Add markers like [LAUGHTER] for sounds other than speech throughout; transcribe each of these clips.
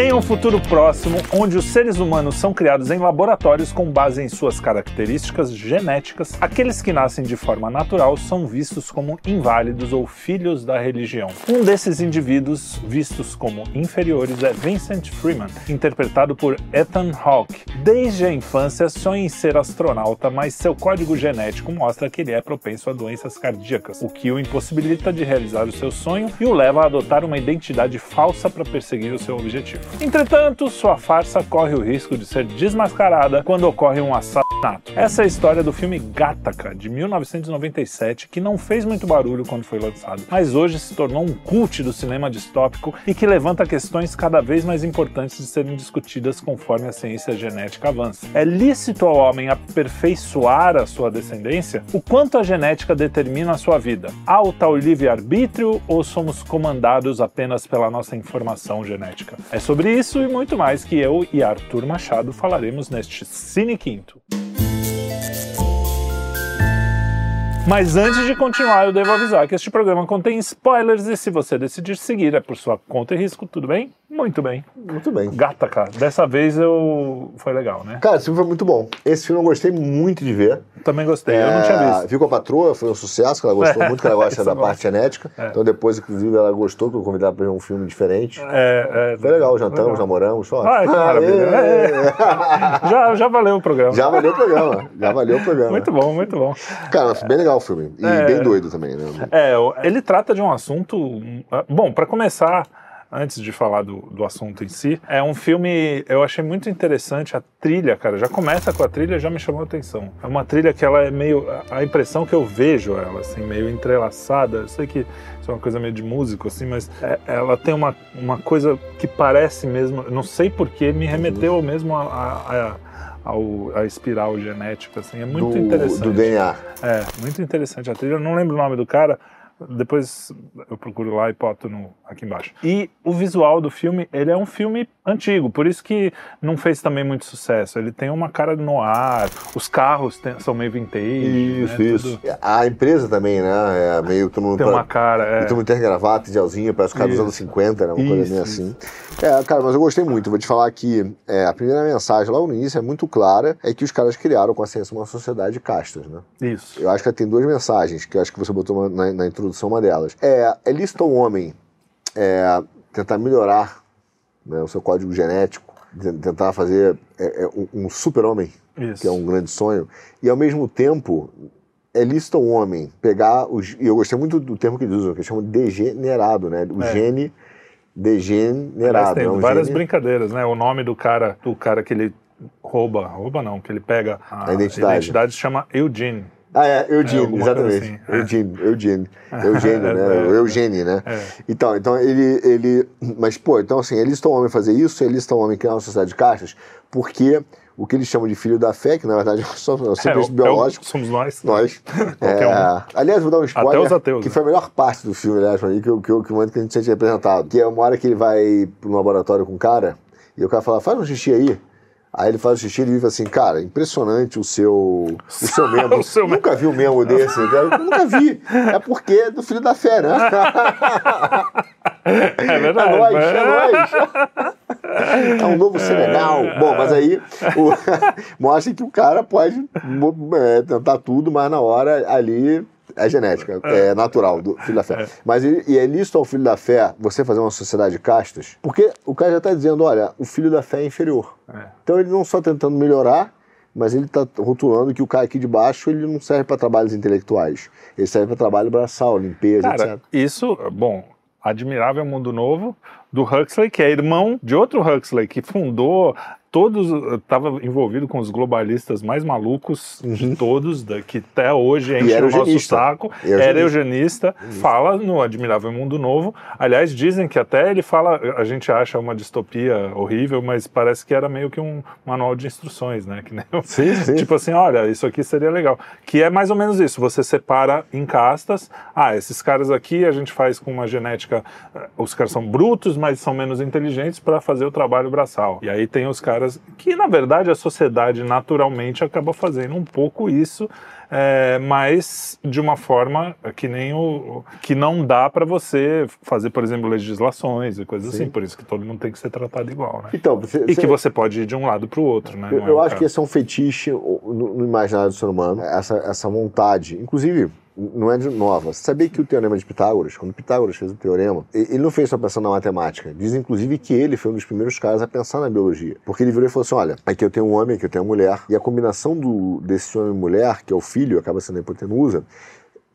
Em um futuro próximo, onde os seres humanos são criados em laboratórios com base em suas características genéticas, aqueles que nascem de forma natural são vistos como inválidos ou filhos da religião. Um desses indivíduos, vistos como inferiores, é Vincent Freeman, interpretado por Ethan Hawke. Desde a infância sonha em ser astronauta, mas seu código genético mostra que ele é propenso a doenças cardíacas, o que o impossibilita de realizar o seu sonho e o leva a adotar uma identidade falsa para perseguir o seu objetivo. Entretanto, sua farsa corre o risco de ser desmascarada quando ocorre um assassinato. Essa é a história do filme Gattaca, de 1997, que não fez muito barulho quando foi lançado, mas hoje se tornou um cult do cinema distópico e que levanta questões cada vez mais importantes de serem discutidas conforme a ciência genética avança. É lícito ao homem aperfeiçoar a sua descendência? O quanto a genética determina a sua vida? Há o tal livre-arbítrio ou somos comandados apenas pela nossa informação genética? É sobre sobre isso e muito mais que eu e Arthur Machado falaremos neste Cine Quinto. Mas antes de continuar, eu devo avisar que este programa contém spoilers e se você decidir seguir é por sua conta e risco, tudo bem? Muito bem. Muito bem. Gata, cara. Dessa vez eu. Foi legal, né? Cara, esse filme foi muito bom. Esse filme eu gostei muito de ver. Também gostei, é... eu não tinha é, visto. Viu com a patroa, foi um sucesso, que ela gostou [LAUGHS] muito, que ela gosta da parte genética. É. Então depois, inclusive, ela gostou, que eu convidei pra ver um filme diferente. É, é, foi legal, jantamos, legal. namoramos. Só. Que maravilha. É. [LAUGHS] já, já valeu o programa. Já valeu o programa. Já valeu o programa. Muito bom, muito bom. Cara, bem legal o filme. E bem doido também, né? É, ele trata de um assunto. Bom, para começar antes de falar do, do assunto em si, é um filme, eu achei muito interessante a trilha, cara. Já começa com a trilha, já me chamou a atenção. É uma trilha que ela é meio. A impressão que eu vejo ela, assim, meio entrelaçada. Eu sei que isso é uma coisa meio de músico, assim, mas é, ela tem uma, uma coisa que parece mesmo. Não sei porquê, me remeteu mesmo a, a, a ao, a espiral genética, assim, é muito do, interessante. Do DNA. É, muito interessante a trilha. Eu não lembro o nome do cara, depois eu procuro lá e boto no, aqui embaixo. E o visual do filme, ele é um filme antigo, por isso que não fez também muito sucesso. Ele tem uma cara no ar, os carros tem, são meio vintage. Isso, né? isso. Tudo... A empresa também, né? É meio todo mundo. Tem uma cara. É. Todo mundo tem gravata, gelzinho, parece o cara dos anos 50, né? Uma isso, coisa meio assim. É, cara, mas eu gostei muito. Vou te falar que é, a primeira mensagem logo no início é muito clara: é que os caras criaram com a ciência uma sociedade de castas, né? Isso. Eu acho que tem duas mensagens, que eu acho que você botou na, na introdução uma delas. É, é ao homem é, tentar melhorar né, o seu código genético, tentar fazer é, é, um super-homem, que é um grande sonho, e ao mesmo tempo é lícito ao homem pegar os. E eu gostei muito do termo que eles usam, que eles chamam de degenerado, né? O é. gene degenerado. tem é um várias gene... brincadeiras, né? O nome do cara, do cara que ele rouba, rouba não, que ele pega a, a identidade. identidade se chama Eugene. Ah, é, Eugene, é, exatamente. Assim. Eugene, Eugene. [LAUGHS] Eugênio, né? É, o Eugênio, né? É. Então, então ele, ele. Mas, pô, então assim, eles estão homem fazer isso, eles estão homem criar uma sociedade de caixas, porque o que eles chamam de filho da fé, que na verdade são [LAUGHS] simplesmente é, biológicos. somos nós. Nós. [LAUGHS] é, aliás, vou dar um spoiler. Até os ateus. Que né? foi a melhor parte do filme, aliás, pra mim, que, que, que o momento que a gente tinha representado. Que é uma hora que ele vai pro laboratório com o cara, e o cara fala, faz um xixi aí. Aí ele faz o xixi e vive assim, cara, impressionante o seu, o seu [LAUGHS] membro. o seu nunca vi um membro desse, cara. Nunca vi. É porque é do filho da fé, né? [LAUGHS] É verdade. É nós, é nós. É um novo Senegal. É. Bom, mas aí o, [LAUGHS] mostra que o cara pode é, tentar tudo, mas na hora ali é genética, é, é natural do filho da fé. É. Mas e, e é lícito ao filho da fé você fazer uma sociedade de castas? Porque o cara já está dizendo, olha, o filho da fé é inferior. É. Então ele não só tentando melhorar, mas ele está rotulando que o cara aqui de baixo ele não serve para trabalhos intelectuais. Ele serve para trabalho braçal, limpeza, cara, etc. Isso, bom, Admirável Mundo Novo, do Huxley, que é irmão de outro Huxley, que fundou todos estava envolvido com os globalistas mais malucos uhum. de todos, da, que até hoje enche o nosso saco. Era eugenista, fala no Admirável Mundo Novo. Aliás, dizem que até ele fala, a gente acha uma distopia horrível, mas parece que era meio que um manual de instruções, né? Que nem, sim, sim. Tipo assim, olha, isso aqui seria legal. Que é mais ou menos isso, você separa em castas. Ah, esses caras aqui a gente faz com uma genética, eh, os caras são brutos, mas são menos inteligentes para fazer o trabalho braçal. E aí tem os caras caras, que na verdade a sociedade naturalmente acaba fazendo um pouco isso, é, mas de uma forma que nem o que não dá para você fazer, por exemplo, legislações e coisas Sim. assim. Por isso que todo mundo tem que ser tratado igual, né? Então, você, e você... que você pode ir de um lado para o outro, né? Eu, é eu acho que esse é um fetiche no, no imaginário do ser humano, essa, essa vontade. Inclusive, não é de nova. Sabia que o teorema de Pitágoras, quando Pitágoras fez o teorema, ele não fez só pensando na matemática. Diz, inclusive, que ele foi um dos primeiros caras a pensar na biologia. Porque ele virou e falou assim: olha, aqui eu tenho um homem, aqui eu tenho uma mulher, e a combinação do, desse homem e mulher, que é o filho, acaba sendo a hipotenusa,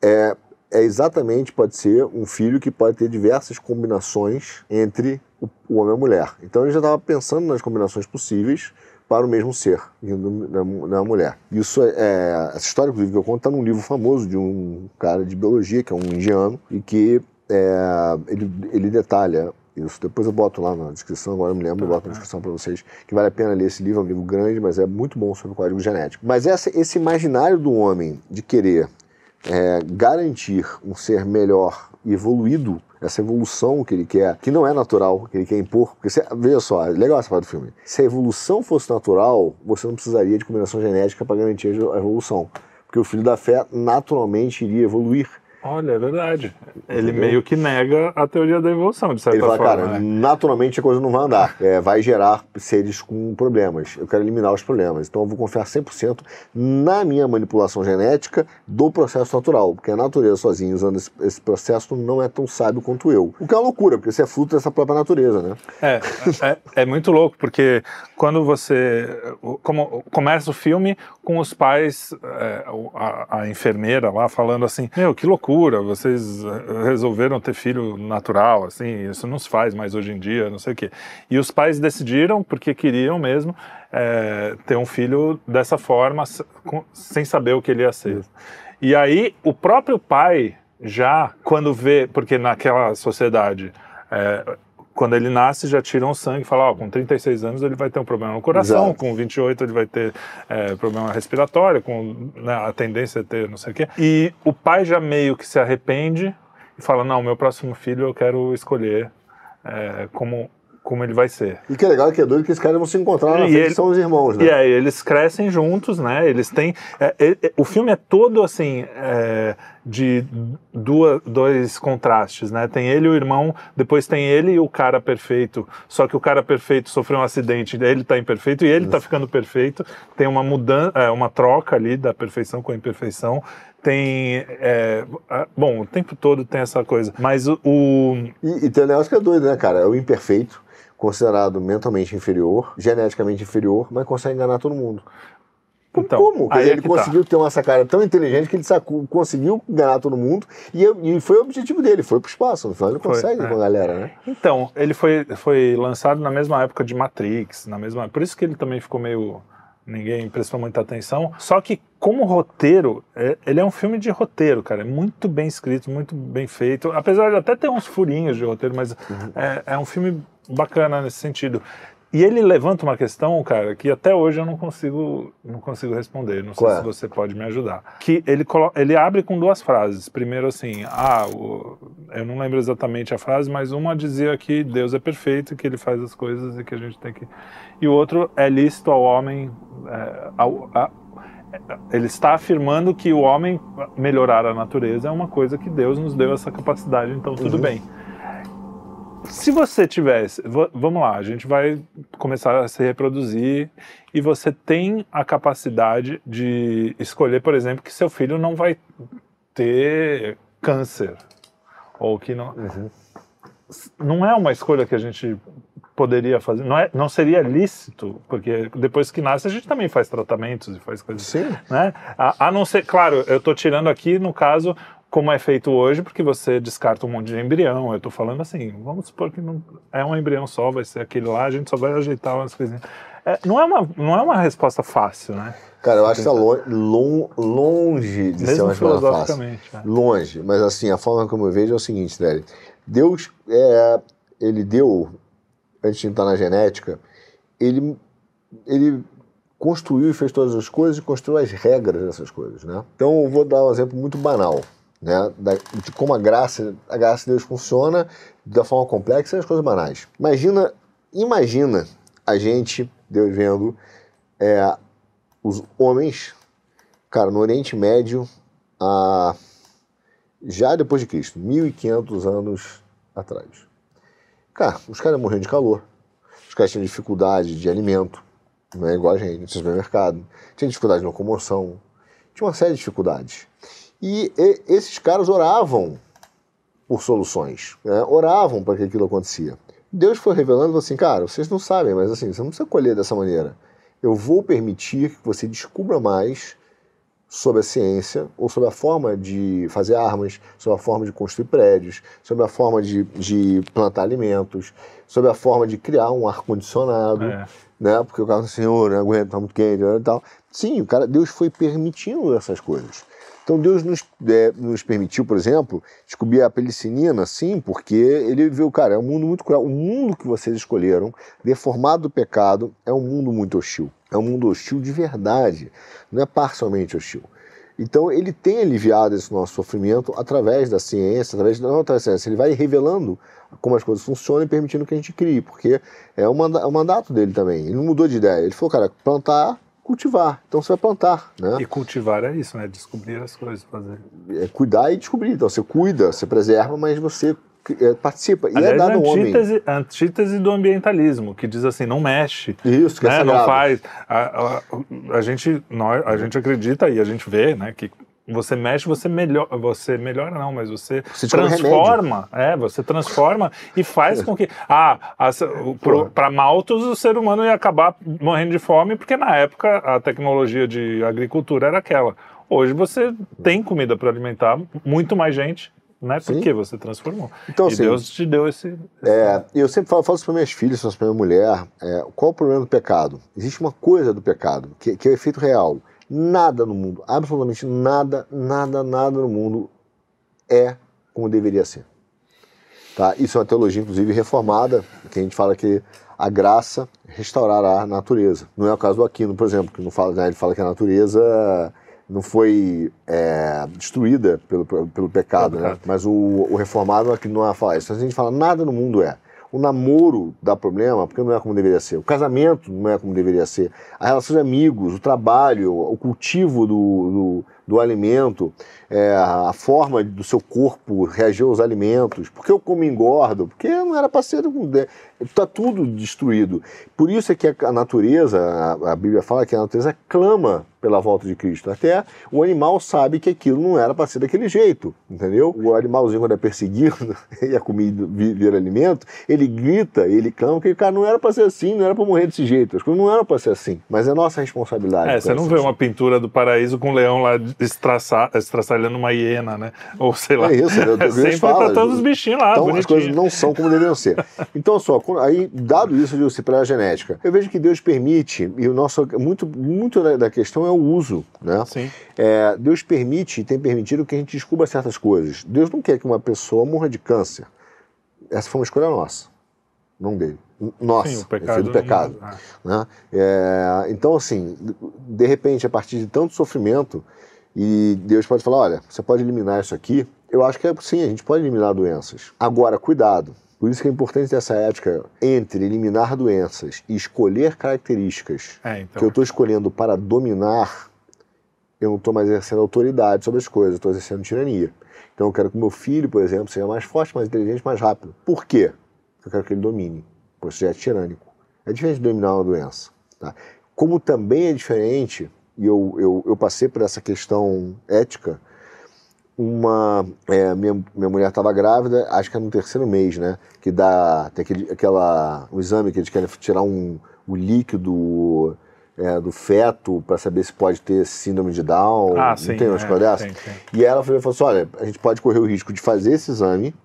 é, é exatamente, pode ser um filho que pode ter diversas combinações entre o, o homem e a mulher. Então ele já estava pensando nas combinações possíveis para o mesmo ser, na, na mulher. Isso é, é, essa história, inclusive, que eu conto, está num livro famoso de um cara de biologia, que é um indiano, e que é, ele, ele detalha isso. Depois eu boto lá na descrição, agora eu me lembro, eu boto na descrição para vocês, que vale a pena ler esse livro, é um livro grande, mas é muito bom sobre o código genético. Mas essa, esse imaginário do homem de querer é, garantir um ser melhor evoluído essa evolução que ele quer, que não é natural, que ele quer impor. Porque, você, veja só, é legal essa parte do filme. Se a evolução fosse natural, você não precisaria de combinação genética para garantir a evolução. Porque o filho da fé naturalmente iria evoluir. Olha, é verdade. Ele Entendeu? meio que nega a teoria da evolução, de certa Ele fala, forma. cara, né? naturalmente a coisa não vai andar. É, vai gerar seres com problemas. Eu quero eliminar os problemas. Então eu vou confiar 100% na minha manipulação genética do processo natural. Porque a natureza sozinha, usando esse, esse, processo, não é tão sábio quanto eu. O que é uma loucura, porque você é fruto dessa própria natureza, né? É, é, é muito louco, porque quando você como, começa o filme com os pais, é, a, a enfermeira lá falando assim, meu, que loucura loucura, vocês eh, resolveram ter filho natural, assim, isso não se faz mais hoje em dia, não sei o quê. E os pais decidiram, porque queriam mesmo, é, ter um filho dessa forma, sem saber o que ele ia ser. E aí, o próprio pai, já, quando vê, porque naquela sociedade, é, quando ele nasce, já tiram o sangue e falam, ó, com 36 anos ele vai ter um problema no coração, Exato. com 28 ele vai ter é, problema respiratório, com né, a tendência a ter não sei o quê. E o pai já meio que se arrepende e fala, não, meu próximo filho eu quero escolher é, como como ele vai ser. E que é legal que é doido que esses caras vão se encontrar na frente, ele, são os irmãos, né? E aí eles crescem juntos, né? Eles têm... É, é, o filme é todo, assim, é, de duas, dois contrastes, né? Tem ele e o irmão, depois tem ele e o cara perfeito, só que o cara perfeito sofreu um acidente, ele tá imperfeito e ele tá ficando perfeito. Tem uma mudança, é, uma troca ali da perfeição com a imperfeição tem. É, bom, o tempo todo tem essa coisa. Mas o. o... E, e tem um negócio que é doido, né, cara? É o imperfeito considerado mentalmente inferior, geneticamente inferior, mas consegue enganar todo mundo. Então, Como? Aí ele é conseguiu tá. ter uma sacada tão inteligente que ele sacou, conseguiu enganar todo mundo e, e, foi o objetivo dele, foi pro espaço. No final ele foi, consegue é. com a galera, né? Então, ele foi, foi lançado na mesma época de Matrix, na mesma por isso que ele também ficou meio ninguém prestou muita atenção. Só que como roteiro, é, ele é um filme de roteiro, cara. É muito bem escrito, muito bem feito. Apesar de até ter uns furinhos de roteiro, mas uhum. é, é, um filme bacana nesse sentido. E ele levanta uma questão, cara, que até hoje eu não consigo, não consigo responder. Não sei Qual se é? você pode me ajudar. Que ele, ele abre com duas frases. Primeiro, assim, ah, o, eu não lembro exatamente a frase, mas uma dizia que Deus é perfeito, que ele faz as coisas e que a gente tem que. E o outro é lícito ao homem. É, ao, a, ele está afirmando que o homem melhorar a natureza é uma coisa que Deus nos deu essa capacidade, então tudo uhum. bem. Se você tivesse, vamos lá, a gente vai começar a se reproduzir e você tem a capacidade de escolher, por exemplo, que seu filho não vai ter câncer ou que não. Uhum. Não é uma escolha que a gente poderia fazer, não, é, não seria lícito, porque depois que nasce a gente também faz tratamentos e faz coisas. Sim. Né? A, a não ser, claro, eu estou tirando aqui no caso como é feito hoje, porque você descarta um monte de embrião. Eu estou falando assim, vamos supor que não é um embrião só, vai ser aquele lá, a gente só vai ajeitar umas coisinhas. É, não, é uma, não é uma resposta fácil, né? Cara, eu acho que está longe, longe de Mesmo ser uma resposta fácil. É. Longe, mas assim, a forma como eu vejo é o seguinte, Nelly. Deus, é, ele deu, antes de entrar na genética, ele, ele construiu e fez todas as coisas e construiu as regras dessas coisas, né? Então, eu vou dar um exemplo muito banal né, de como a graça, a graça de Deus funciona da forma complexa e as coisas banais. Imagina, imagina a gente, Deus vendo, é, os homens, cara, no Oriente Médio, a, já depois de Cristo, 1500 anos atrás. Cara, os caras morriam de calor, os caras tinham dificuldade de alimento, não é igual a gente, no supermercado, tinha dificuldade de locomoção, tinha uma série de dificuldades. E, e esses caras oravam por soluções, né? oravam para que aquilo acontecia. Deus foi revelando assim, cara, vocês não sabem, mas assim, você não precisa colher dessa maneira. Eu vou permitir que você descubra mais sobre a ciência ou sobre a forma de fazer armas, sobre a forma de construir prédios, sobre a forma de, de plantar alimentos, sobre a forma de criar um ar-condicionado, é. né? Porque o cara assim, oh, não aguenta, tá muito quente e tal. Sim, o cara, Deus foi permitindo essas coisas. Então Deus nos, é, nos permitiu, por exemplo, descobrir a pelicinina, sim, porque ele viu, cara, é um mundo muito cruel. O mundo que vocês escolheram, deformado do pecado, é um mundo muito hostil. É um mundo hostil de verdade, não é parcialmente hostil. Então ele tem aliviado esse nosso sofrimento através da ciência, através da ciência, ele vai revelando como as coisas funcionam e permitindo que a gente crie, porque é o mandato dele também. Ele não mudou de ideia. Ele falou, cara, plantar cultivar. Então você vai plantar, né? E cultivar é isso, né? Descobrir as coisas, fazer. É cuidar e descobrir. Então você cuida, você preserva, mas você é, participa. E Aliás, é dado ao homem. antítese do ambientalismo, que diz assim, não mexe. Isso, que é né? é Não faz. A, a, a, gente, nós, a gente acredita e a gente vê, né, que você mexe, você melhora, você melhora não, mas você, você transforma, é, você transforma e faz com que, ah, para maltos o ser humano ia acabar morrendo de fome porque na época a tecnologia de agricultura era aquela. Hoje você tem comida para alimentar muito mais gente né? Porque você transformou. Então, e assim, Deus te deu esse. esse... É, eu sempre falo, falo isso para minhas filhas, para minha mulher. É, qual o problema do pecado? Existe uma coisa do pecado, que, que é o efeito real. Nada no mundo, absolutamente nada, nada, nada no mundo é como deveria ser. Tá? Isso é uma teologia, inclusive, reformada, que a gente fala que a graça restaurará a natureza. Não é o caso do Aquino, por exemplo, que não fala, né, ele fala que a natureza não foi é, destruída pelo, pelo pecado, né? mas o, o reformado aqui não é falar isso. Então, a gente fala, nada no mundo é. O namoro dá problema porque não é como deveria ser. O casamento não é como deveria ser. A relação de amigos, o trabalho, o cultivo do, do, do alimento, é, a forma do seu corpo reagir aos alimentos. Por que eu como engordo? Porque não era para ser. Está tudo destruído. Por isso é que a natureza, a, a Bíblia fala que a natureza clama pela volta de Cristo. Até o animal sabe que aquilo não era para ser daquele jeito, entendeu? O animalzinho, quando é perseguido [LAUGHS] e a comida vira alimento, ele grita, ele clama que cara não era para ser assim, não era para morrer desse jeito. As coisas não eram para ser assim. Mas é nossa responsabilidade. É, você não vê uma pintura do paraíso com um leão lá estraçalhando uma hiena, né? Ou sei lá. É isso, [LAUGHS] é, é sempre para todos os bichinhos lá. Então as coisas não são como deveriam ser. [LAUGHS] Então, só, aí, dado isso, de para a genética, eu vejo que Deus permite, e o nosso, muito, muito da questão é o uso, né? Sim. É, Deus permite e tem permitido que a gente descubra certas coisas. Deus não quer que uma pessoa morra de câncer. Essa foi uma escolha nossa, não dele. Nossa, Sim, o pecado. Do pecado não... né? é, então, assim, de repente, a partir de tanto sofrimento, e Deus pode falar: olha, você pode eliminar isso aqui. Eu acho que é sim, a gente pode eliminar doenças. Agora, cuidado. Por isso que é importante essa ética entre eliminar doenças e escolher características é, então. que eu estou escolhendo para dominar, eu não estou mais exercendo autoridade sobre as coisas, estou exercendo tirania. Então eu quero que meu filho, por exemplo, seja mais forte, mais inteligente, mais rápido. Por quê? Eu quero que ele domine, isso já é tirânico. É diferente de dominar uma doença. Tá? Como também é diferente, e eu, eu, eu passei por essa questão ética, uma é, minha, minha mulher estava grávida, acho que é no terceiro mês, né? Que dá tem aquele, aquela o exame que eles querem tirar um o líquido é, do feto para saber se pode ter síndrome de Down. Ah, não sim, tem uma é, dessa? tem, tem. E ela falou, falou assim: olha, a gente pode correr o risco de fazer esse exame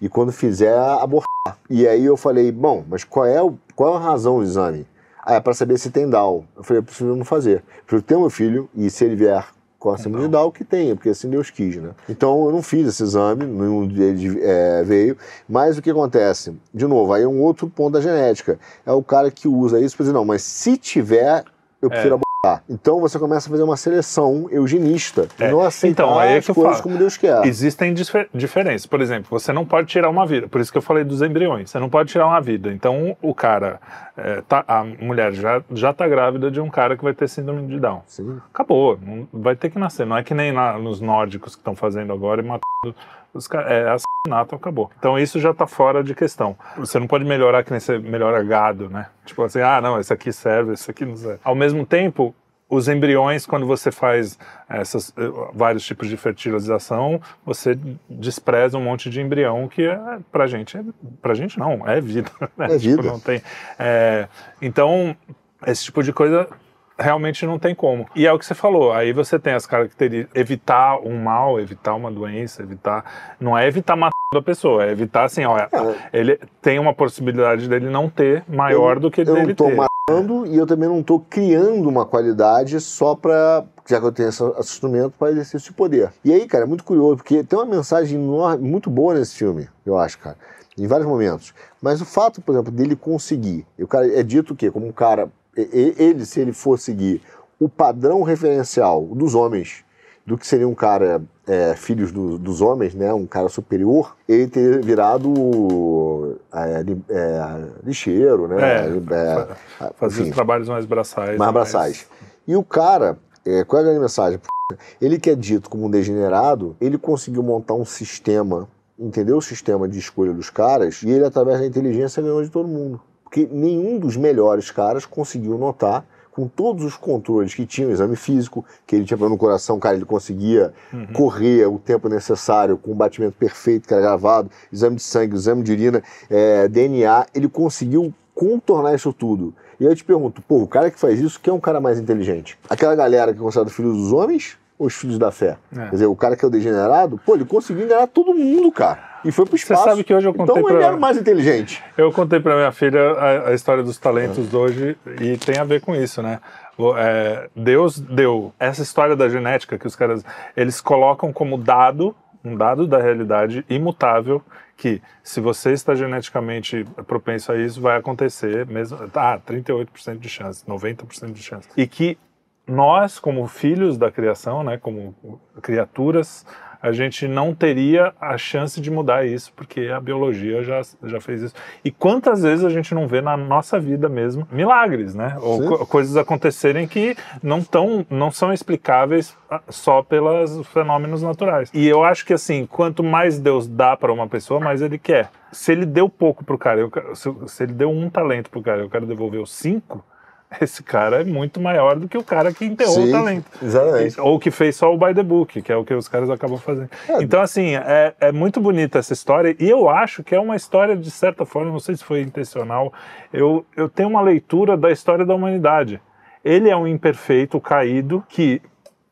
e quando fizer abortar. E aí eu falei, bom, mas qual é, o, qual é a razão do exame? Ah, é para saber se tem Down. Eu falei, eu preciso não fazer. Eu ter meu filho e se ele vier com a síndrome de Down, que tenha, porque assim Deus quis, né? Então eu não fiz esse exame, nenhum ele é, veio, mas o que acontece? De novo, aí é um outro ponto da genética. É o cara que usa isso para dizer, não, mas se tiver, eu prefiro é. Abortar. Então você começa a fazer uma seleção eugenista É, não aceitar então, é as coisas como Deus quer. Existem difer- diferenças. Por exemplo, você não pode tirar uma vida. Por isso que eu falei dos embriões. Você não pode tirar uma vida. Então, o cara, é, tá- a mulher já, já tá grávida de um cara que vai ter síndrome de Down. Sim. Acabou. Não, vai ter que nascer. Não é que nem na- nos nórdicos que estão fazendo agora e matando os caras. É assassinato, acabou. Então, isso já tá fora de questão. Você não pode melhorar que nem você melhora gado, né? Tipo assim, ah, não, esse aqui serve, esse aqui não serve. Ao mesmo tempo, os embriões, quando você faz essas, eh, vários tipos de fertilização, você despreza um monte de embrião que é, pra gente, é, pra gente não, é vida. [LAUGHS] né? É Tipo, vida. não tem, é, então, esse tipo de coisa realmente não tem como. E é o que você falou, aí você tem as características, evitar um mal, evitar uma doença, evitar, não é evitar matar a pessoa, é evitar assim, olha, ele tem uma possibilidade dele não ter maior Eu- do que eu dele não tô ter. matando e eu também não tô criando uma qualidade só pra. Já que eu tenho esse esse instrumento para exercício de poder. E aí, cara, é muito curioso, porque tem uma mensagem muito boa nesse filme, eu acho, cara, em vários momentos. Mas o fato, por exemplo, dele conseguir, o cara é dito que, como um cara, ele, se ele for seguir o padrão referencial dos homens, do que seria um cara é, filhos do- dos homens, né, um cara superior, ele ter virado é, é, lixeiro, né, É, é, Fazer trabalhos mais braçais. mais braçais. E o cara, é, qual é a grande mensagem? Ele que é dito como um degenerado, ele conseguiu montar um sistema, entendeu o sistema de escolha dos caras, e ele, através da inteligência, ganhou de todo mundo. Porque nenhum dos melhores caras conseguiu notar, com todos os controles que tinha, o exame físico, que ele tinha problema no coração, cara, ele conseguia correr o tempo necessário, com o batimento perfeito, que era gravado, exame de sangue, exame de urina, é, DNA, ele conseguiu contornar isso tudo. E eu te pergunto, pô, o cara que faz isso, quem é um cara mais inteligente? Aquela galera que é considerada filho dos homens os filhos da fé? É. Quer dizer, o cara que é o degenerado, pô, ele conseguiu enganar todo mundo, cara. E foi pro Você espaço. sabe que hoje eu contei Então ele pra- era o mais inteligente. Eu contei pra minha filha a, a história dos talentos de hoje e tem a ver com isso, né? É, Deus deu essa história da genética que os caras eles colocam como dado, um dado da realidade imutável que se você está geneticamente propenso a isso vai acontecer mesmo, ah, 38% de chance, 90% de chance. E que nós, como filhos da criação, né, como criaturas, a gente não teria a chance de mudar isso, porque a biologia já, já fez isso. E quantas vezes a gente não vê na nossa vida mesmo milagres, né? Ou co- coisas acontecerem que não, tão, não são explicáveis ah, só pelos fenômenos naturais. E eu acho que, assim, quanto mais Deus dá para uma pessoa, mais ele quer. Se ele deu pouco pro cara, eu se, se ele deu um talento pro cara, eu quero devolver os cinco, [LAUGHS] esse cara é muito maior do que o cara que enterrou o Sim, talento. exatamente. Ou que fez só o by the book, que é o que os caras acabam fazendo. É. Então, assim, é, é muito bonita essa história e eu acho que é uma história, de certa forma, não sei se foi intencional, eu, eu tenho uma leitura da história da humanidade. Ele é um imperfeito caído que,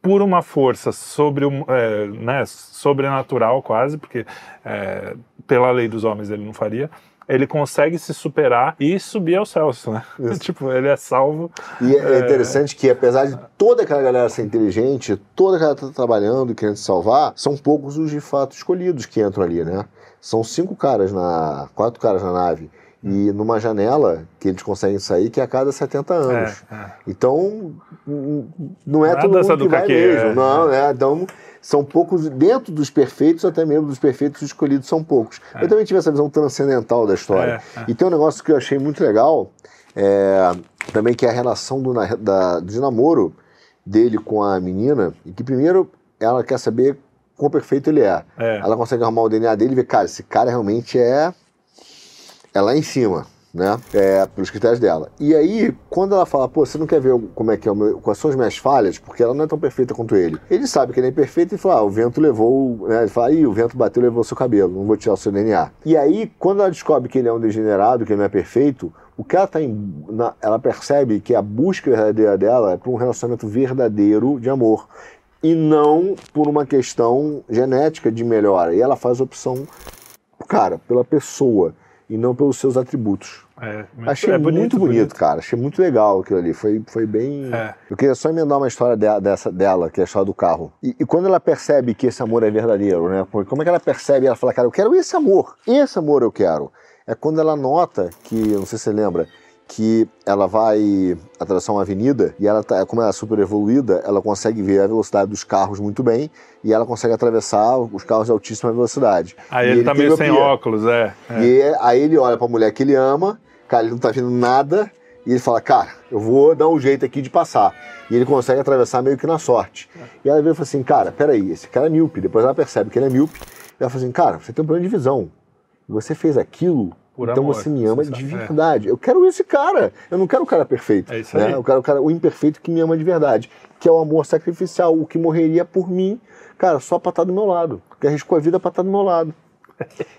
por uma força sobre o, é, né, sobrenatural quase, porque é, pela lei dos homens ele não faria, ele consegue se superar e subir aos céus, né? [LAUGHS] tipo, ele é salvo. E é interessante que, apesar de toda aquela galera ser inteligente, toda aquela que tá trabalhando e querendo se salvar, são poucos os de fato escolhidos que entram ali, né? São cinco caras na. quatro caras na nave. E numa janela que eles conseguem sair, que é a cada 70 anos. É, é. Então, não é Não é todo mundo do que vai caquê, mesmo. é. Não, né? Então, são poucos, dentro dos perfeitos, até mesmo dos perfeitos escolhidos são poucos. Eu também tive essa visão transcendental da história. É, é. E tem um negócio que eu achei muito legal, é, também que é a relação do, da, de namoro dele com a menina, e que primeiro ela quer saber quão perfeito ele é. É. Ela consegue arrumar o DNA dele e ver, cara, esse cara realmente é, é lá em cima. Né? É, pelos critérios dela. E aí, quando ela fala, pô, você não quer ver como é que é o meu, quais são as minhas falhas, porque ela não é tão perfeita quanto ele. Ele sabe que ele é imperfeito e fala, ah, o vento levou, né? Ele fala, ih, o vento bateu e levou seu cabelo, não vou tirar o seu DNA. E aí, quando ela descobre que ele é um degenerado, que ele não é perfeito, o que ela tá em, na- ela percebe que a busca verdadeira dela é por um relacionamento verdadeiro de amor e não por uma questão genética de melhora. E ela faz opção, cara, pela pessoa e não pelos seus atributos. É, muito- Achei é muito bonito, cara. Achei muito legal aquilo ali. Foi, foi bem. É. Eu queria só emendar uma história dela, dessa, dela, que é a história do carro. E, e quando ela percebe que esse amor é verdadeiro, né? Como é que ela percebe? Ela fala, cara, eu quero esse amor. Esse amor eu quero. É quando ela nota que, não sei se você lembra, que ela vai atravessar uma avenida e ela tá, como ela é super evoluída, ela consegue ver a velocidade dos carros muito bem e ela consegue atravessar os carros de altíssima velocidade. Aí E ele, tá meio sem óculos, é. é. E aí ele olha pra mulher que ele ama, cara, ele não tá vendo nada, e ele fala, cara, eu vou dar um jeito aqui de passar. E ele consegue atravessar meio que na sorte. E ela vira e fala assim, cara, peraí, esse cara é míope. Depois ela percebe que ele é míope, e ela fala assim, cara, você tem um problema de visão. Você fez aquilo, Por então amor, você me ama você de sabe, é. verdade. Eu quero esse cara. Eu não quero o cara perfeito. É isso né? aí. Eu quero o cara, o imperfeito que me ama de verdade. Que é o amor sacrificial, o que morreria por mim, cara, só pra estar do meu lado. Que arriscou a vida pra estar do meu lado.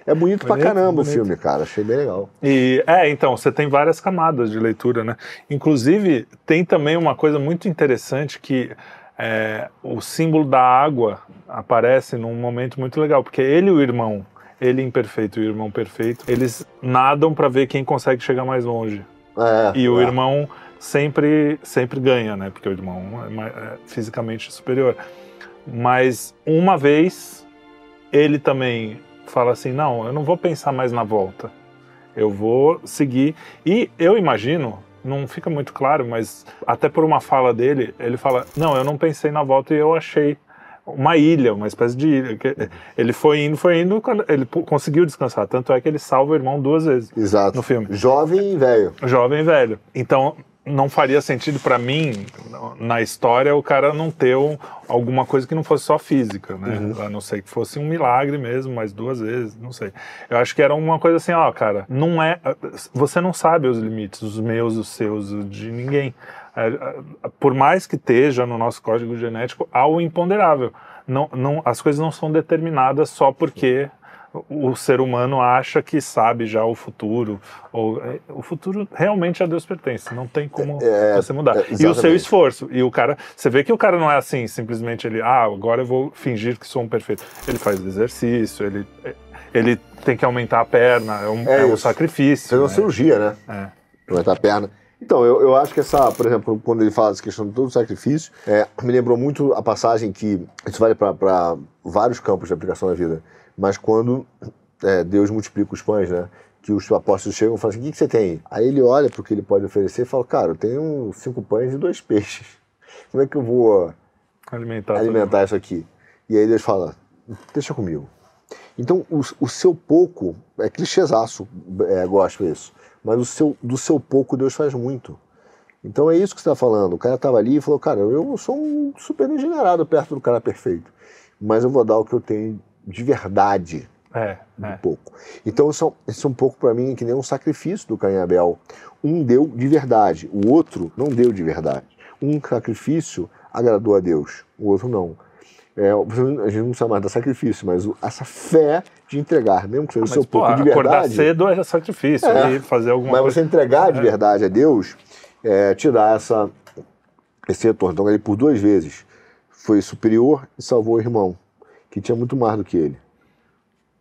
É bonito pra Bonito, caramba bonito. o filme, cara. Achei bem legal. E é, então, você tem várias camadas de leitura, né? Inclusive, tem também uma coisa muito interessante que é, o símbolo da água aparece num momento muito legal, porque ele e o irmão, ele imperfeito e o irmão perfeito, eles nadam para ver quem consegue chegar mais longe. É, E o é. irmão sempre sempre ganha, né? Porque o irmão é, é fisicamente superior. Mas uma vez ele também fala assim: "Não, eu não vou pensar mais na volta. Eu vou seguir". E eu imagino, não fica muito claro, mas até por uma fala dele, ele fala: "Não, eu não pensei na volta e eu achei uma ilha, uma espécie de ilha. Ele foi indo, foi indo, ele conseguiu descansar. Tanto é que ele salva o irmão duas vezes Exato. no filme Jovem e velho. jovem e velho. Então não faria sentido pra mim na história o cara não ter um- alguma coisa que não fosse só física, né? Uhum. A não ser que fosse um milagre mesmo, mais duas vezes, não sei. Eu acho que era uma coisa assim, ó, cara, não é, você não sabe os limites, os meus, os seus, os de ninguém. É, é, Por mais que esteja no nosso código genético, há o imponderável. Não, não, as coisas não são determinadas só porque o ser humano acha que sabe já o futuro. Ou, é, o futuro realmente a Deus pertence, não tem como É, você mudar. é, e o seu esforço. E o cara, você vê que o cara não é assim, simplesmente ele, ah, agora eu vou fingir que sou um perfeito. Ele faz exercício, ele, ele tem que aumentar a perna, é um, É é um sacrifício. Fez uma né? cirurgia, né? É. Aumentar a perna. Então, eu, eu acho que essa, por exemplo, quando ele fala dessa questão de todo sacrifício, é, me lembrou muito a passagem que, isso vale para vários campos de aplicação da vida, mas quando é, Deus multiplica os pães, né? Que os apóstolos chegam e falam assim: o que, que você tem? Aí ele olha para o que ele pode oferecer e fala: cara, eu tenho cinco pães e dois peixes. Como é que eu vou Alimentar. alimentar isso aqui? E aí Deus fala: deixa comigo. Então, o, o seu pouco, é clichêzaço, é, gosto isso, mas o seu, do seu pouco Deus faz muito. Então é isso que você está falando. O cara estava ali e falou: Cara, eu sou um super degenerado perto do cara perfeito, mas eu vou dar o que eu tenho de verdade É, do é. pouco. Então isso, é um- isso é um pouco para mim que nem um sacrifício do Caim Abel. Um deu de verdade, o outro não deu de verdade. Um sacrifício agradou a Deus, o outro não. É, a gente não precisa mais dar sacrifício, mas o- essa fé de entregar, mesmo que seja o Mas, seu pô, pouco de acordar verdade. cedo é sacrifício, É. fazer alguma Mas coisa. você entregar de É. verdade a Deus é, te dá essa, esse retorno. Então ele por duas vezes foi superior e salvou o irmão, que tinha muito mais do que ele.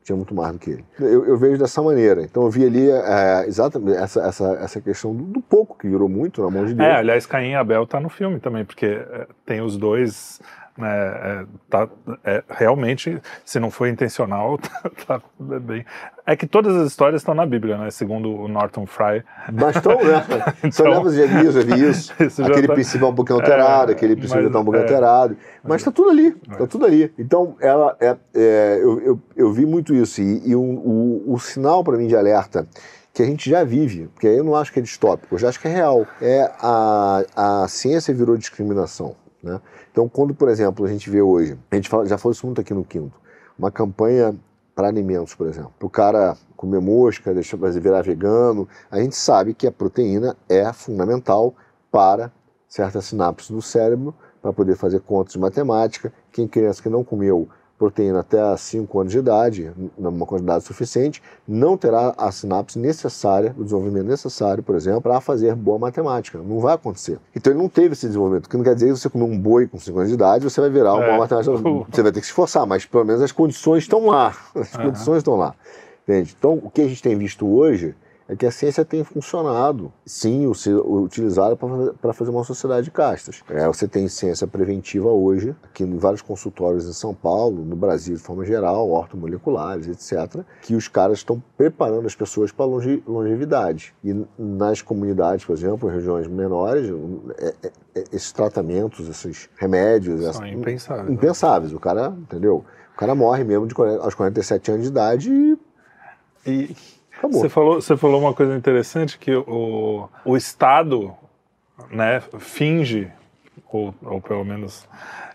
Tinha muito mais do que ele. Eu, eu vejo dessa maneira. Então eu vi ali é, exatamente essa, essa, essa questão do, do pouco, que virou muito na mão de Deus. É, aliás, Caim e Abel tá no filme também, porque é, tem os dois. Né, é, tá, é, realmente, se não foi intencional, [LAUGHS] tá, tá bem. É que todas as histórias estão na Bíblia, né? Segundo o Norton Fry. Mas estão, né? [LAUGHS] Só Então- leva vi [LAUGHS] isso, já vi isso. Aquele tá- princípio é um pouquinho alterado, É, aquele princípio mas- tá um pouquinho é. alterado. Mas tá tudo ali, tá É. tudo ali. Então, ela é, é, eu, eu, eu vi muito isso. E, e um- o, o sinal para mim de alerta que a gente já vive, porque aí eu não acho que é distópico, eu já acho que é real, é a, a ciência virou discriminação. Né? Então, quando, por exemplo, a gente vê hoje, a gente fala, já falou isso muito aqui no Quinto, uma campanha para alimentos, por exemplo, para o cara comer mosca, deixar virar vegano, a gente sabe que a proteína é fundamental para certas sinapses do cérebro, para poder fazer contas de matemática. Quem criança que não comeu proteína até 5 anos de idade, numa quantidade suficiente, não terá a sinapse necessária, o desenvolvimento necessário, por exemplo, para fazer boa matemática. Não vai acontecer. Então ele não teve esse desenvolvimento, o que não quer dizer que você comer um boi com 5 anos de idade, você vai virar uma É. matemática. [LAUGHS] Você vai ter que se esforçar, mas pelo menos as condições estão lá. [LAUGHS] As Aham. condições estão lá. Entende? Então, o que a gente tem visto hoje é que a ciência tem funcionado, sim, o ser utilizada para fazer uma sociedade de castas. É, você tem ciência preventiva hoje, aqui em vários consultórios em São Paulo, no Brasil de forma geral, ortomoleculares, etc., que os caras estão preparando as pessoas para longe, longevidade. E nas comunidades, por exemplo, em regiões menores, é, é, é esses tratamentos, esses remédios... São essa, impensáveis. Impensáveis. O cara, entendeu? O cara morre mesmo de, aos 47 anos de idade e... e Acabou. Você falou, você falou uma coisa interessante que o, o Estado né, finge, ou, ou pelo menos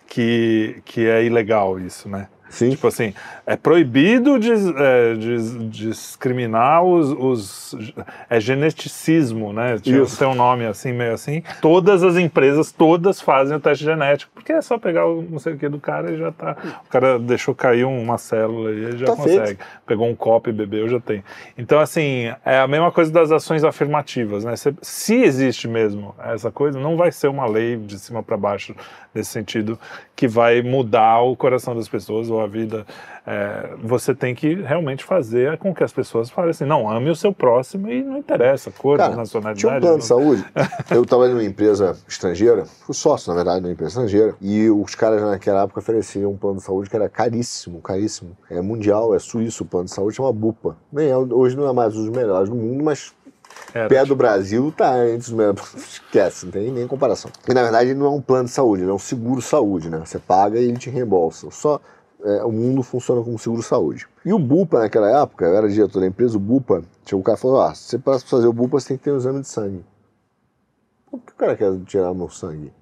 que, que é ilegal isso, né? Sim. Tipo assim, é proibido de, é, de, discriminar os, os, É geneticismo, né? Tinha o seu nome assim, meio assim. Todas as empresas, todas fazem o teste genético, porque é só pegar o não sei o que do cara e já tá. O cara deixou cair uma célula e ele já tá consegue. Feito. Pegou um copo e bebeu, já tem. Então, assim, é a mesma coisa das ações afirmativas, né? Se, se existe mesmo essa coisa, não vai ser uma lei de cima para baixo nesse sentido que vai mudar o coração das pessoas ou a vida. É, você tem que realmente fazer com que as pessoas falem assim, não, ame o seu próximo e não interessa cor, Cara, nacionalidade. Tinha um plano não... de saúde. Eu trabalhei numa empresa estrangeira, fui sócio, na verdade, numa empresa estrangeira, e os caras naquela época ofereciam um plano de saúde que era caríssimo, caríssimo. É mundial, é suíço o plano de saúde, chama BUPA. Nem é, hoje não é mais um dos melhores do mundo, mas era. Pé do Brasil tá entre os melhores. [LAUGHS] Esquece, não tem nem comparação. E na verdade não é um plano de saúde, ele é um seguro saúde, né? Você paga e ele te reembolsa. Só é, o mundo funciona como seguro saúde. E o Bupa naquela época, eu era diretor da empresa, o Bupa, tinha um cara que falou: ah, você para fazer o Bupa você tem que ter um exame de sangue. Por que o cara quer tirar meu sangue?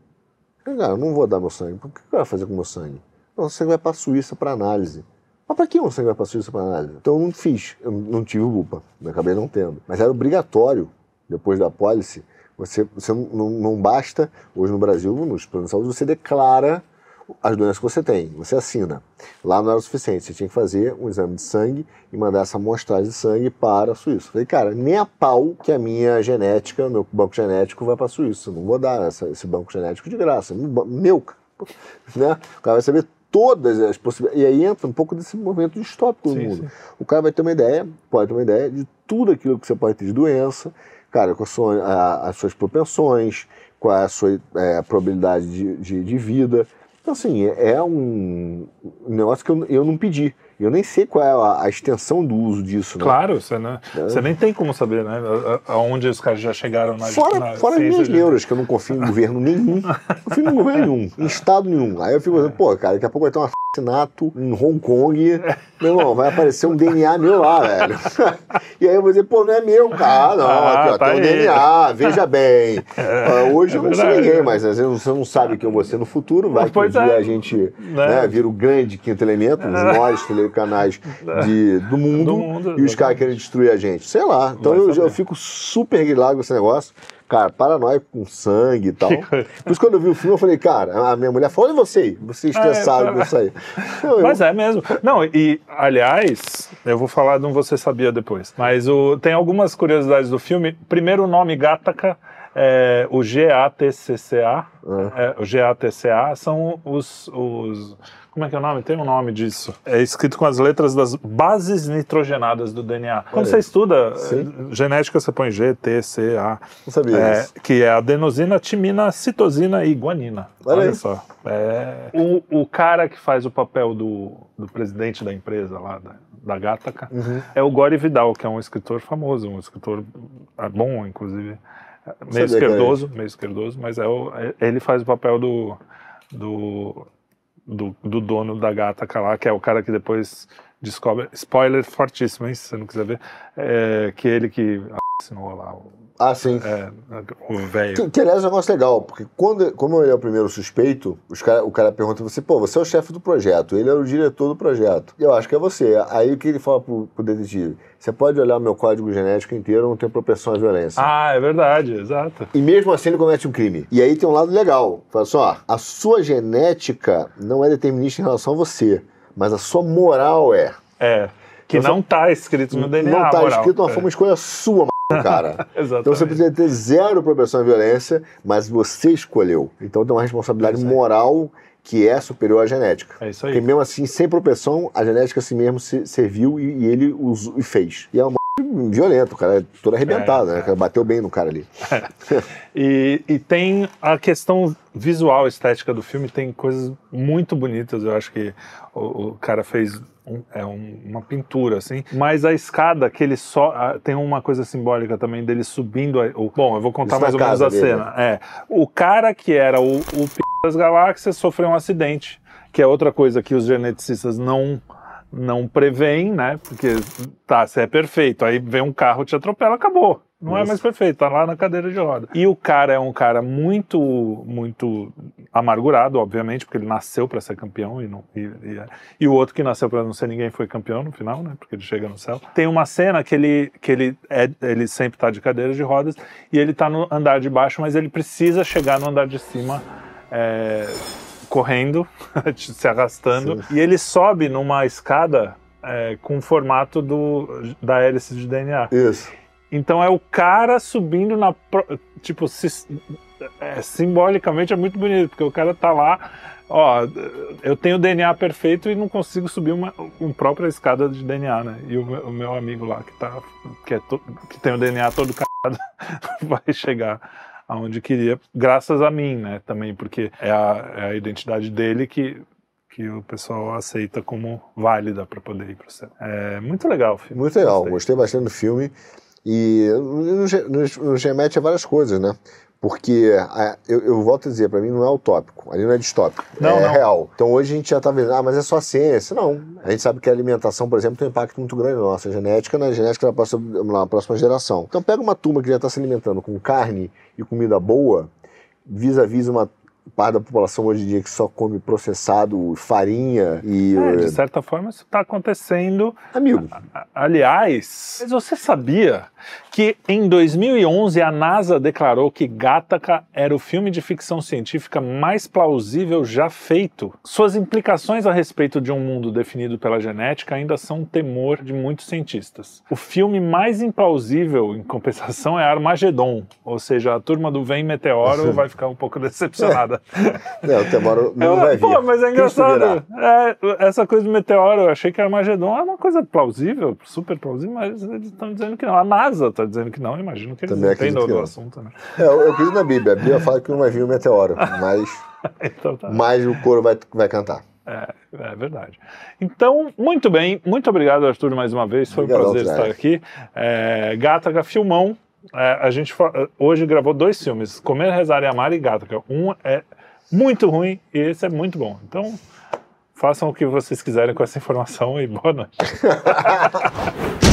Cara, eu não vou dar meu sangue. Por que o cara vai fazer com meu sangue? Não, você vai para a Suíça para análise. Mas para que um sangue vai para a Suíça para análise? Então eu não fiz, eu não tive o BUPA, eu acabei não tendo. Mas era obrigatório, depois da pólice, você, você não, não basta, hoje no Brasil, nos planos de saúde, você declara as doenças que você tem, você assina. Lá não era o suficiente, você tinha que fazer um exame de sangue e mandar essa amostragem de sangue para a Suíça. Falei, cara, nem a pau que a minha genética, meu banco genético vai para a Suíça. Não vou dar essa, esse banco genético de graça. Meu, [LAUGHS] né? O cara vai saber todas as possibilidades. E aí entra um pouco desse movimento distópico no mundo. Sim. O cara vai ter uma ideia, pode ter uma ideia de tudo aquilo que você pode ter de doença, cara, com sua, a, as suas propensões, com a sua é, probabilidade de, de, de, vida. Então, assim, é, é um negócio que eu, eu não pedi. Eu nem sei qual é a, extensão do uso disso. Né? Claro, você, né? é. você nem tem como saber, né? Aonde os caras já chegaram na Fora, na fora as minhas de... neuras, que eu não confio em [LAUGHS] governo nenhum. Não confio em governo nenhum, em estado nenhum. Aí eu fico pensando, pô, cara, daqui a pouco vai ter um assassinato em Hong Kong. Meu irmão, vai aparecer um DNA meu lá, velho. [LAUGHS] e aí eu vou dizer, pô, não é meu, cara. Não, ah, aqui, ó, tá tem um DNA, veja bem. Uh, [LAUGHS] hoje é eu não sou ninguém, mas às vezes você não sabe quem eu vou ser no futuro. Vai que um dia é. a gente né? Né, vira o grande quinto elemento, os canais [LAUGHS] de, do mundo, do mundo e os caras querem destruir a gente. Sei lá. Então eu, eu, fico super grilado com esse negócio. Cara, paranoico com sangue e tal. [LAUGHS] Por isso, quando eu vi o filme, eu falei, cara, a minha mulher falou, e você? Você estressado com isso aí. [LAUGHS] Mas é mesmo. Não, e, aliás, eu vou falar de um Você Sabia depois. Mas o, tem algumas curiosidades do filme. Primeiro, o nome Gataca. É, o GATCCA, é. é, o GATCA são os, os como é que é o nome? Tem um nome disso. É escrito com as letras das bases nitrogenadas do DNA. Quando você estuda Sim. genética, você põe G, T, C, A. Não sabia é, isso. Que é adenosina, timina, citosina e guanina. Olha, Olha só. É, o, o cara que faz o papel do, do presidente da empresa lá, da, da Gataca, uhum. é o Gore Vidal, que é um escritor famoso, um escritor é bom, inclusive. Meio esquerdoso, meio esquerdoso, mas é o, é, ele faz o papel do, do do, do dono da gata lá, que é o cara que depois descobre. Spoiler fortíssimo, hein? Se você não quiser ver. É, que ele que assinou lá o ah, sim. É, o velho. Que, que, aliás é um negócio legal, porque quando, como ele é o primeiro suspeito, os cara, o cara pergunta você, pô, você é o chefe do projeto, ele é o diretor do projeto. Eu acho que é você. Aí o que ele fala pro, pro detetive? Você pode olhar o meu código genético inteiro, não tem propensão à violência. Ah, é verdade, exato. E mesmo assim ele comete um crime. E aí tem um lado legal. Fala assim, ó, a sua genética não é determinista em relação a você, mas a sua moral é. É. Que então, não está escrito no DNA. Não está escrito, mas é. foi uma escolha sua, cara. [LAUGHS] então você precisa ter zero propensão à violência, mas você escolheu. Então tem uma responsabilidade moral que é superior à genética. É isso aí. Porque mesmo assim, sem propensão, a genética assim mesmo serviu e, e ele usou, e fez. E é uma [LAUGHS] violento, o cara é todo arrebentado, É, né? Cara bateu bem no cara ali. [LAUGHS] E, e tem a questão visual, estética do filme, tem coisas muito bonitas. Eu acho que o, o cara fez um- é um- uma pintura, assim. Mas a escada que ele só. ah, Tem uma coisa simbólica também dele subindo. a- o, bom, eu vou contar Isso mais ou menos a dele, cena. É. O cara que era o, o das galáxias sofreu um acidente, que é outra coisa que os geneticistas não. Não preveem, né? Porque tá, você é perfeito, aí vem um carro, te atropela, acabou. Não é Isso. mais perfeito, tá lá na cadeira de roda. E o cara é um cara muito, muito amargurado, obviamente, porque ele nasceu para ser campeão e, não, e, e, é- e o outro que nasceu para não ser ninguém foi campeão no final, né? Porque ele chega no céu. Tem uma cena que ele, que ele, é, ele sempre tá de cadeira de rodas e ele tá no andar de baixo, mas ele precisa chegar no andar de cima. É, correndo, [LAUGHS] se arrastando, e ele sobe numa escada é, com o formato do, da hélice de DNA. Isso. Então é o cara subindo na. Tipo, sis- é, simbolicamente é muito bonito, porque o cara tá lá. Ó, eu tenho DNA perfeito e não consigo subir uma, uma própria escada de DNA, né? E o, meu- o meu amigo lá que, tá, que, é to- que tem o DNA todo [LAUGHS] cagado vai chegar aonde queria, graças a mim, né? Também, porque é a, é a identidade dele que, que o pessoal aceita como válida para poder ir pro céu. É muito legal o filme. Muito legal, Gostei. gostei bastante do filme. E nos, nos, nos remete a várias coisas, né? Porque a- eu, eu volto a dizer, para mim não é utópico, ali não é distópico, Não, é não. real. Então hoje a gente já tá vendo, ah, mas é só ciência. Não, a gente sabe que a alimentação, por exemplo, tem um impacto muito grande na nossa genética, na genética da próxima, na próxima geração. Então pega uma turma que já está se alimentando com carne e comida boa, vis-a-vis uma parte da população hoje em dia que só come processado, farinha e... É, de certa forma, isso está acontecendo. Amigo, Aliás, mas você sabia que em 2011 a NASA declarou que Gattaca era o filme de ficção científica mais plausível já feito? Suas implicações a respeito de um mundo definido pela genética ainda são um temor de muitos cientistas. O filme mais implausível, em compensação, é Armagedon, ou seja, a turma do Vem Meteoro vai ficar um pouco decepcionada. [LAUGHS] é, o Temoro não vai vir. Pô, mas é engraçado. É, essa coisa do meteoro, eu achei que Armagedon é uma coisa plausível, super plausível, mas eles estão dizendo que não. A NASA está dizendo que não, imagino que eles Também entendam que do assunto, né? É, eu, eu na Bíblia. A Bíblia fala que não vai vir um meteoro, [LAUGHS] mas, Então tá. mas o coro vai, vai cantar. É, é verdade. Então, muito bem, muito obrigado, Arthur, mais uma vez. Foi um Obrigadão, prazer Zé. estar aqui. É, Gataca Filmão. É, a gente hoje gravou dois filmes: Comer, Rezar e Amar e Gataca. Um é muito ruim e esse é muito bom. Então, façam o que vocês quiserem com essa informação e boa noite. [LAUGHS]